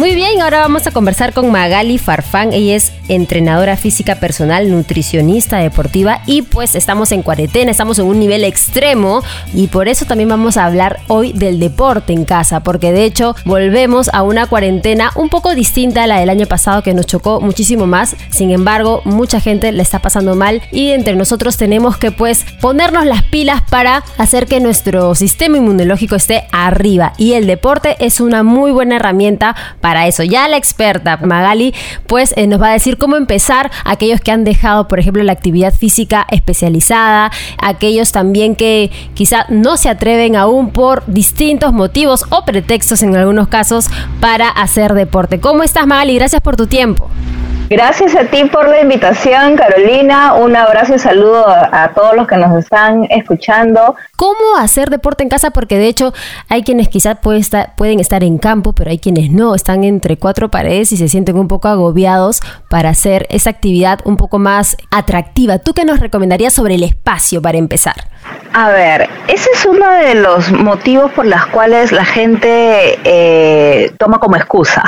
Muy bien, ahora vamos a conversar con Magali Farfán. Ella es entrenadora física personal, nutricionista deportiva y pues estamos en cuarentena, estamos en un nivel extremo y por eso también vamos a hablar hoy del deporte en casa, porque de hecho volvemos a una cuarentena un poco distinta a la del año pasado que nos chocó muchísimo más. Sin embargo, mucha gente le está pasando mal y entre nosotros tenemos que pues ponernos las pilas para hacer que nuestro sistema inmunológico esté arriba y el deporte es una muy buena herramienta para para eso. Ya la experta Magali pues eh, nos va a decir cómo empezar aquellos que han dejado, por ejemplo, la actividad física especializada, aquellos también que quizá no se atreven aún por distintos motivos o pretextos en algunos casos para hacer deporte. ¿Cómo estás Magali? Gracias por tu tiempo. Gracias a ti por la invitación, Carolina. Un abrazo y saludo a, todos los que nos están escuchando. ¿Cómo hacer deporte en casa? Porque de hecho hay quienes quizás pueden estar en campo, pero hay quienes no, están entre cuatro paredes y se sienten un poco agobiados para hacer esa actividad un poco más atractiva. ¿Tú qué nos recomendarías sobre el espacio para empezar? A ver, ese es uno de los motivos por los cuales la gente eh, toma como excusa,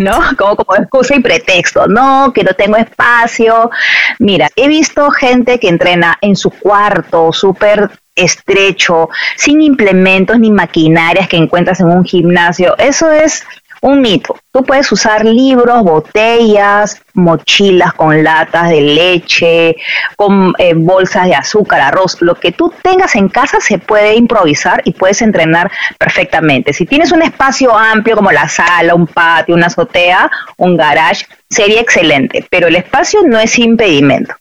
¿no? Como, como excusa y pretexto, no, que no tengo espacio. Mira, he visto gente que entrena en su cuarto, súper estrecho, sin implementos ni maquinarias que encuentras en un gimnasio. Eso es un mito. Tú puedes usar libros, botellas, mochilas con latas de leche, con eh, bolsas de azúcar, arroz. Lo que tú tengas en casa se puede improvisar y puedes entrenar perfectamente. Si tienes un espacio amplio como la sala, un patio, una azotea, un garage, sería excelente. Pero el espacio no es impedimento.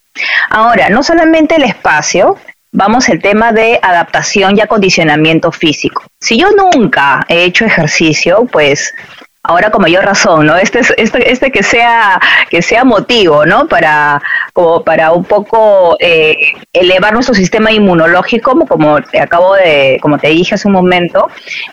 Ahora, no solamente el espacio, vamos al tema de adaptación y acondicionamiento físico. Si yo nunca he hecho ejercicio, pues ahora con mayor razón, ¿no? Este, este, este que sea, que sea motivo, ¿no? Para, como para un poco eh, elevar nuestro sistema inmunológico, como te acabo de, como te dije hace un momento,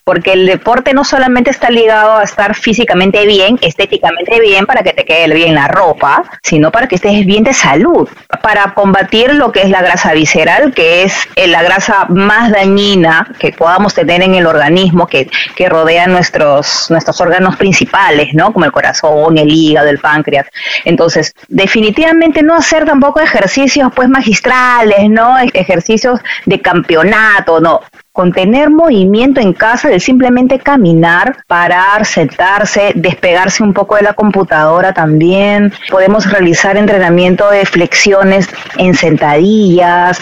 porque el deporte no solamente está ligado a estar físicamente bien, estéticamente bien, para que te quede bien la ropa, sino para que estés bien de salud, para combatir lo que es la grasa visceral, que es eh, la grasa más dañina que podamos tener en el organismo, que, que rodea nuestros, nuestros órganos principales, ¿no? Como el corazón, el hígado, el páncreas. Entonces, definitivamente no hacer tampoco ejercicios pues magistrales, ¿no? Ejercicios de campeonato, no con tener movimiento en casa de simplemente caminar, parar, sentarse, despegarse un poco de la computadora también. Podemos realizar entrenamiento de flexiones en sentadillas,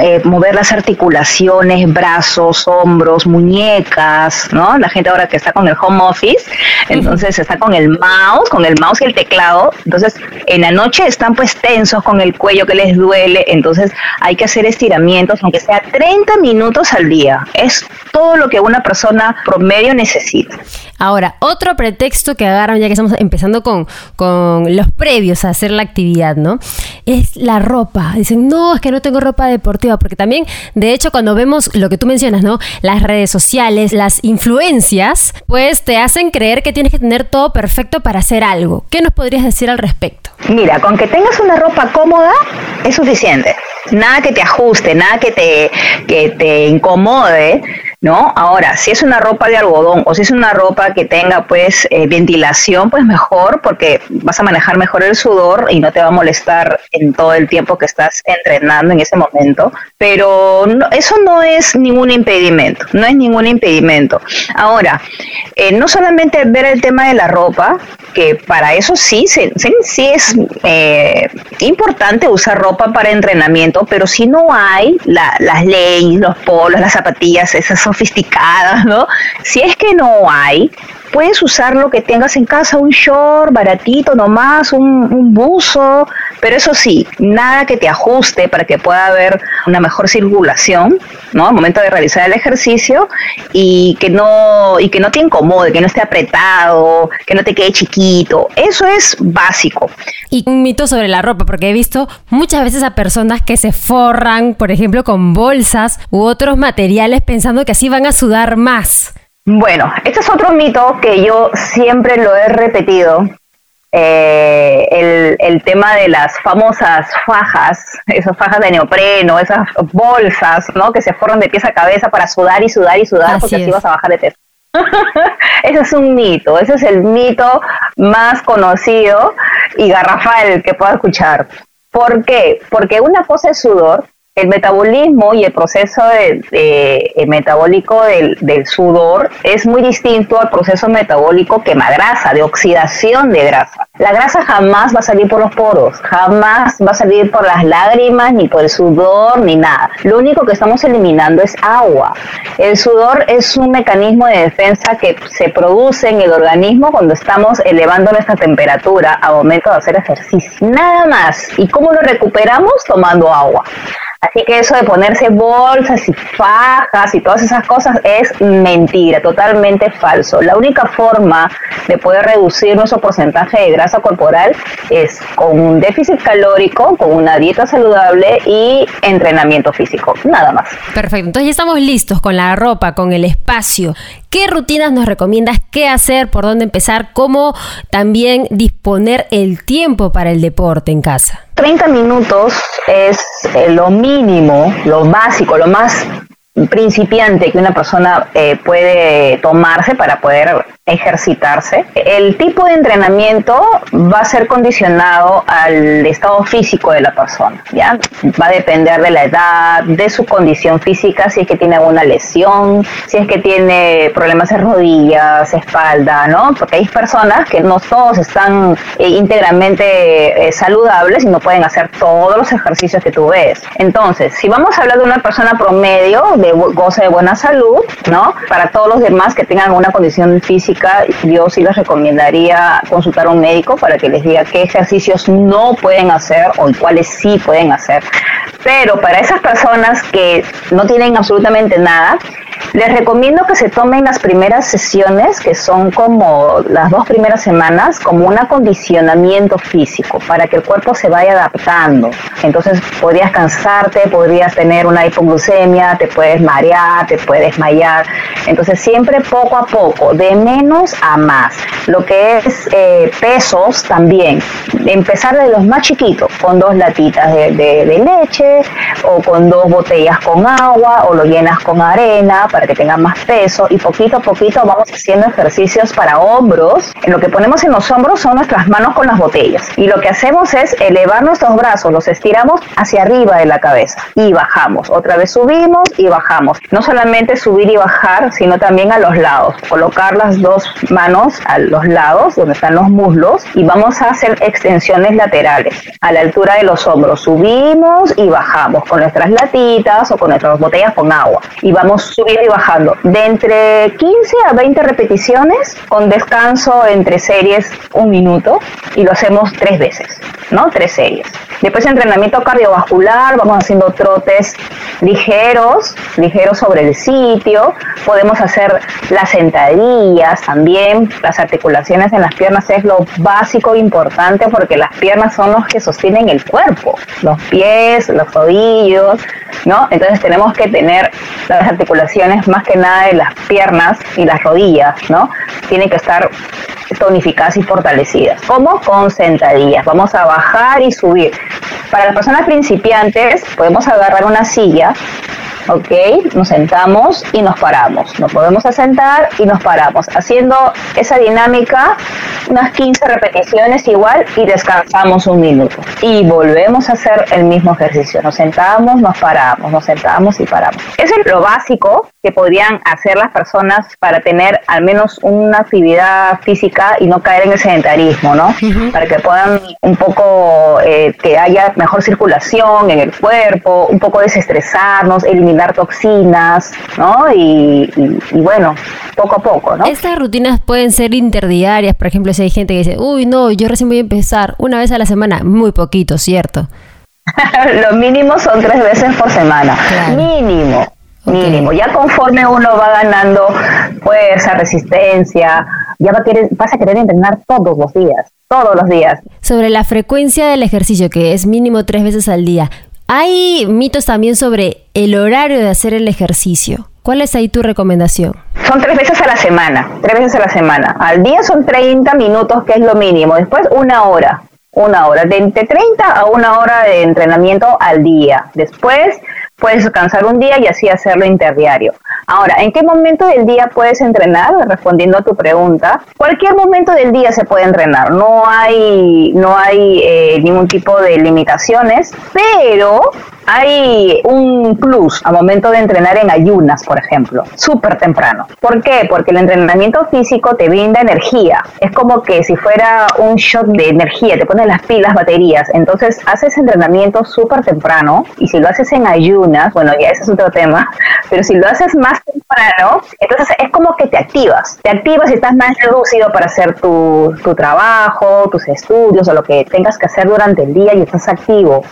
eh, mover las articulaciones, brazos, hombros, muñecas, ¿no? La gente ahora que está con el home office, entonces está con el mouse, con el mouse y el teclado, entonces en la noche están pues tensos con el cuello que les duele, entonces hay que hacer estiramientos, aunque sea 30 minutos al día es todo lo que una persona promedio necesita. Ahora, otro pretexto que agarran, ya que estamos empezando con, con los previos a hacer la actividad, ¿no? Es la ropa. Dicen, no, es que no tengo ropa deportiva, porque también, de hecho, cuando vemos lo que tú mencionas, ¿no? Las redes sociales, las influencias, pues te hacen creer que tienes que tener todo perfecto para hacer algo. ¿Qué nos podrías decir al respecto? Mira, con que tengas una ropa cómoda es suficiente. Nada que te ajuste, nada que te, que te incomode, acomode ¿no? Ahora, si es una ropa de algodón o si es una ropa que tenga pues eh, ventilación, pues mejor porque vas a manejar mejor el sudor y no te va a molestar en todo el tiempo que estás entrenando en ese momento. Pero eso no es ningún impedimento, no es ningún impedimento. Ahora, eh, no solamente ver el tema de la ropa, que para eso sí, sí, sí es eh, importante usar ropa para entrenamiento, pero si no hay las leyes, los polos, las zapatillas, esas sofisticadas, ¿no? Si es que no hay, puedes usar lo que tengas en casa, un short baratito nomás, un, buzo, pero eso sí, nada que te ajuste para que pueda haber una mejor circulación, ¿no? Al momento de realizar el ejercicio y que no y que no te incomode, que no esté apretado, que no te quede chiquito. Eso es básico. Y un mito sobre la ropa, porque he visto muchas veces a personas que se forran, por ejemplo, con bolsas u otros materiales pensando que así van a sudar más. Bueno, este es otro mito que yo siempre lo he repetido. Eh, el, tema de las famosas fajas, esas fajas de neopreno, esas bolsas, ¿no? Que se forran de pies a cabeza para sudar y sudar y sudar porque así vas a bajar de peso. ese es un mito, ese es el mito más conocido y garrafal que pueda escuchar. ¿Por qué? Porque una cosa es sudor el metabolismo y el proceso de, metabólico del, sudor es muy distinto al proceso metabólico quema grasa, de oxidación de grasa. La grasa jamás va a salir por los poros, jamás va a salir por las lágrimas, ni por el sudor, ni nada. Lo único que estamos eliminando es agua. El sudor es un mecanismo de defensa que se produce en el organismo cuando estamos elevando nuestra temperatura a momento de hacer ejercicio. Nada más. ¿Y cómo lo recuperamos? Tomando agua. Así que eso de ponerse bolsas y fajas y todas esas cosas es mentira, totalmente falso. La única forma de poder reducir nuestro porcentaje de grasa corporal es con un déficit calórico, con una dieta saludable y entrenamiento físico, nada más. Perfecto, entonces ya estamos listos con la ropa, con el espacio. ¿Qué rutinas nos recomiendas? ¿Qué hacer? ¿Por dónde empezar? ¿Cómo también disponer el tiempo para el deporte en casa? 30 minutos es eh, lo mínimo, lo básico, lo más principiante que una persona eh, puede tomarse para poder ejercitarse. El tipo de entrenamiento va a ser condicionado al estado físico de la persona, ¿ya? Va a depender de la edad, de su condición física, si es que tiene alguna lesión, si es que tiene problemas de rodillas, espalda, ¿no? Porque hay personas que no todos están eh, íntegramente eh, saludables y no pueden hacer todos los ejercicios que tú ves. Entonces, si vamos a hablar de una persona promedio de goce de buena salud, ¿no? Para todos los demás que tengan una condición física yo sí les recomendaría consultar a un médico para que les diga qué ejercicios no pueden hacer o cuáles sí pueden hacer. Pero para esas personas que no tienen absolutamente nada, les recomiendo que se tomen las primeras sesiones, que son como las dos primeras semanas, como un acondicionamiento físico, para que el cuerpo se vaya adaptando. Entonces podrías cansarte, podrías tener una hipoglucemia, te puedes marear, te puedes desmayar. Entonces siempre poco a poco, de menos a más. Lo que es eh, pesos también, empezar de los más chiquitos, con dos latitas de, de leche o con dos botellas con agua o lo llenas con arena para que tenga más peso y poquito a poquito vamos haciendo ejercicios para hombros. En lo que ponemos en los hombros son nuestras manos con las botellas y lo que hacemos es elevar nuestros brazos, los estiramos hacia arriba de la cabeza y bajamos. Otra vez subimos y bajamos. No solamente subir y bajar, sino también a los lados. Colocar las dos manos a los lados donde están los muslos y vamos a hacer extensiones laterales a la altura de los hombros. Subimos y bajamos con nuestras latitas o con nuestras botellas con agua y vamos subiendo bajando. De entre 15 a 20 repeticiones con descanso entre series un minuto y lo hacemos tres veces, ¿no? Tres series. Después entrenamiento cardiovascular, vamos haciendo trotes ligeros, ligeros sobre el sitio. Podemos hacer las sentadillas también. Las articulaciones en las piernas es lo básico e importante porque las piernas son los que sostienen el cuerpo. Los pies, los tobillos, ¿no? Entonces tenemos que tener las articulaciones más que nada de las piernas y las rodillas, ¿no? Tienen que estar tonificadas y fortalecidas. ¿Cómo? Con sentadillas. Vamos a bajar y subir. Para las personas principiantes podemos agarrar una silla ¿ok? Nos sentamos y nos paramos. Nos podemos asentar y nos paramos. Haciendo esa dinámica, unas 15 repeticiones igual y descansamos un minuto. Y volvemos a hacer el mismo ejercicio. Nos sentamos, nos paramos, nos sentamos y paramos. Eso es lo básico que podrían hacer las personas para tener al menos una actividad física y no caer en el sedentarismo, ¿no? Para que puedan un poco, eh, que haya mejor circulación en el cuerpo, un poco desestresarnos, eliminar toxinas, ¿no? Y, bueno, poco a poco, ¿no? Estas rutinas pueden ser interdiarias, por ejemplo, si hay gente que dice, uy, no, yo recién voy a empezar una vez a la semana, muy poquito, ¿cierto? Lo mínimo son tres veces por semana. Mínimo. Mínimo. Ya conforme uno va ganando fuerza, resistencia, ya va a querer, vas a querer entrenar todos los días, todos los días. Sobre la frecuencia del ejercicio, que es mínimo tres veces al día, hay mitos también sobre el horario de hacer el ejercicio. ¿Cuál es ahí tu recomendación? Son tres veces a la semana, tres veces a la semana. Al día son 30 minutos, que es lo mínimo. Después una hora, una hora, de entre 30 a una hora de entrenamiento al día. Después puedes descansar un día y así hacerlo interdiario. Ahora, ¿en qué momento del día puedes entrenar? Respondiendo a tu pregunta, cualquier momento del día se puede entrenar, no hay, no hay eh, ningún tipo de limitaciones, pero hay un plus al momento de entrenar en ayunas, por ejemplo, súper temprano. ¿Por qué? Porque el entrenamiento físico te brinda energía. Es como que si fuera un shot de energía, te pones las pilas, baterías. Entonces haces entrenamiento súper temprano y si lo haces en ayunas, bueno, ya ese es otro tema, pero si lo haces más temprano, entonces es como que te activas. Te activas y estás más reducido para hacer tu, tu trabajo, tus estudios o lo que tengas que hacer durante el día y estás activo.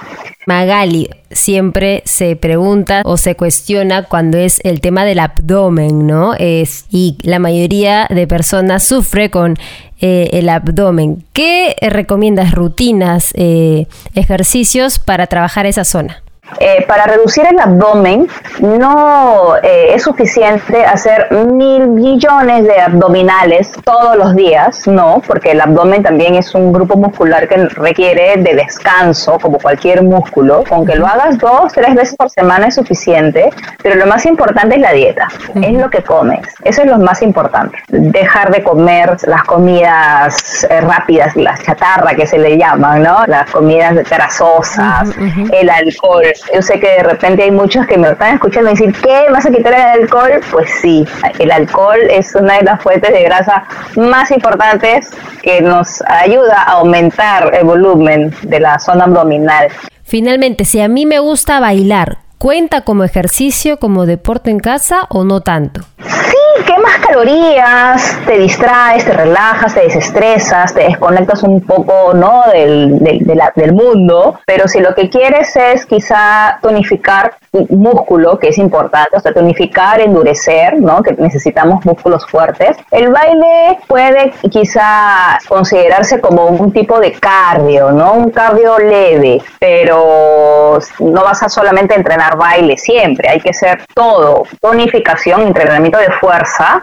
Magali, siempre se pregunta o se cuestiona cuando es el tema del abdomen, ¿no? Es, y la mayoría de personas sufre con eh, el abdomen. ¿Qué recomiendas rutinas, eh, ejercicios para trabajar esa zona? Eh, para reducir el abdomen no eh, es suficiente hacer mil millones de abdominales todos los días, no, porque el abdomen también es un grupo muscular que requiere de descanso, como cualquier músculo. Aunque lo hagas dos, tres veces por semana es suficiente, pero lo más importante es la dieta, es lo que comes. Eso es lo más importante. Dejar de comer las comidas eh, rápidas, las chatarra que se le llaman, ¿no? Las comidas grasosas, el alcohol yo sé que de repente hay muchos que me están escuchando decir, ¿qué? ¿Vas a quitar el alcohol? Pues sí, el alcohol es una de las fuentes de grasa más importantes que nos ayuda a aumentar el volumen de la zona abdominal. Finalmente, si a mí me gusta bailar, ¿cuenta como ejercicio, como deporte en casa o no tanto? Sí, quemas calorías, te distraes, te relajas, te desestresas, te desconectas un poco ¿no? del, del, mundo, pero si lo que quieres es quizá tonificar músculo, que es importante, o sea, tonificar, endurecer, ¿no? que necesitamos músculos fuertes, el baile puede quizá considerarse como un tipo de cardio, ¿no? un cardio leve, pero no vas a solamente entrenar baile siempre, hay que hacer todo, tonificación, entrenamiento de fuerza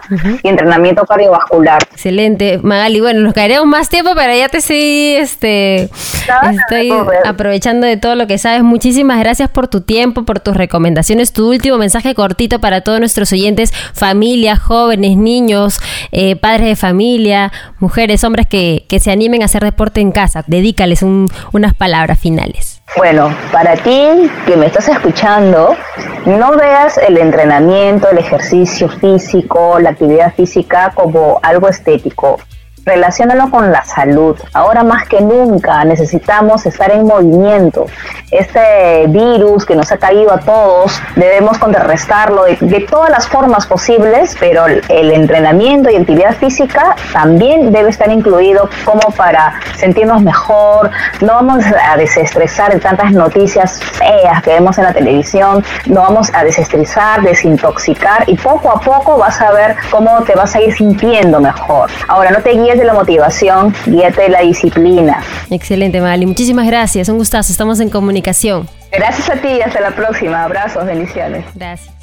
y entrenamiento cardiovascular. Excelente, Magali. Bueno, nos caeremos más tiempo, pero ya te sí, este, estoy aprovechando de todo lo que sabes. Muchísimas gracias por tu tiempo, por tus recomendaciones. Tu último mensaje cortito para todos nuestros oyentes, familia, jóvenes, niños, eh, padres de familia, mujeres, hombres que, que se animen a hacer deporte en casa. Dedícales unas palabras finales. Bueno, para ti que me estás escuchando, no veas el entrenamiento, el ejercicio físico, la actividad física como algo estético relaciónalo con la salud. Ahora más que nunca necesitamos estar en movimiento. Este virus que nos ha caído a todos, debemos contrarrestarlo de, todas las formas posibles, pero el entrenamiento y actividad física también debe estar incluido como para sentirnos mejor. No vamos a desestresar en tantas noticias feas que vemos en la televisión, no vamos a desestresar, desintoxicar y poco a poco vas a ver cómo te vas a ir sintiendo mejor. Ahora, no te guíes de la motivación, guíate de la disciplina. Excelente, Mali. Muchísimas gracias. Un gustazo. Estamos en comunicación. Gracias a ti y hasta la próxima. Abrazos, bendiciones. Gracias.